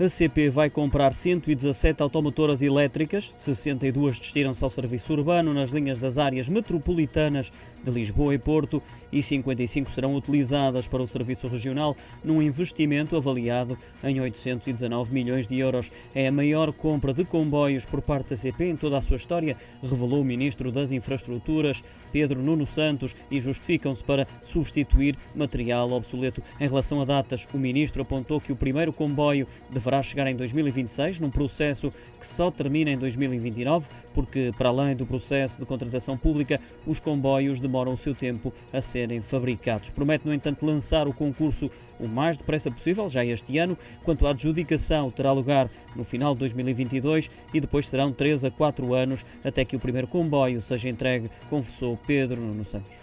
A CP vai comprar 117 automotoras elétricas, 62 destiram-se ao serviço urbano nas linhas das áreas metropolitanas de Lisboa e Porto e 55 serão utilizadas para o serviço regional num investimento avaliado em 819 milhões de euros. É a maior compra de comboios por parte da CP em toda a sua história, revelou o ministro das Infraestruturas, Pedro Nuno Santos, e justificam-se para substituir material obsoleto. Em relação a datas, o ministro apontou que o primeiro comboio deverá deverá chegar em 2026, num processo que só termina em 2029, porque, para além do processo de contratação pública, os comboios demoram o seu tempo a serem fabricados. Promete, no entanto, lançar o concurso o mais depressa possível, já este ano, quanto à adjudicação terá lugar no final de 2022 e depois serão 3 a 4 anos até que o primeiro comboio seja entregue, confessou Pedro Nuno Santos.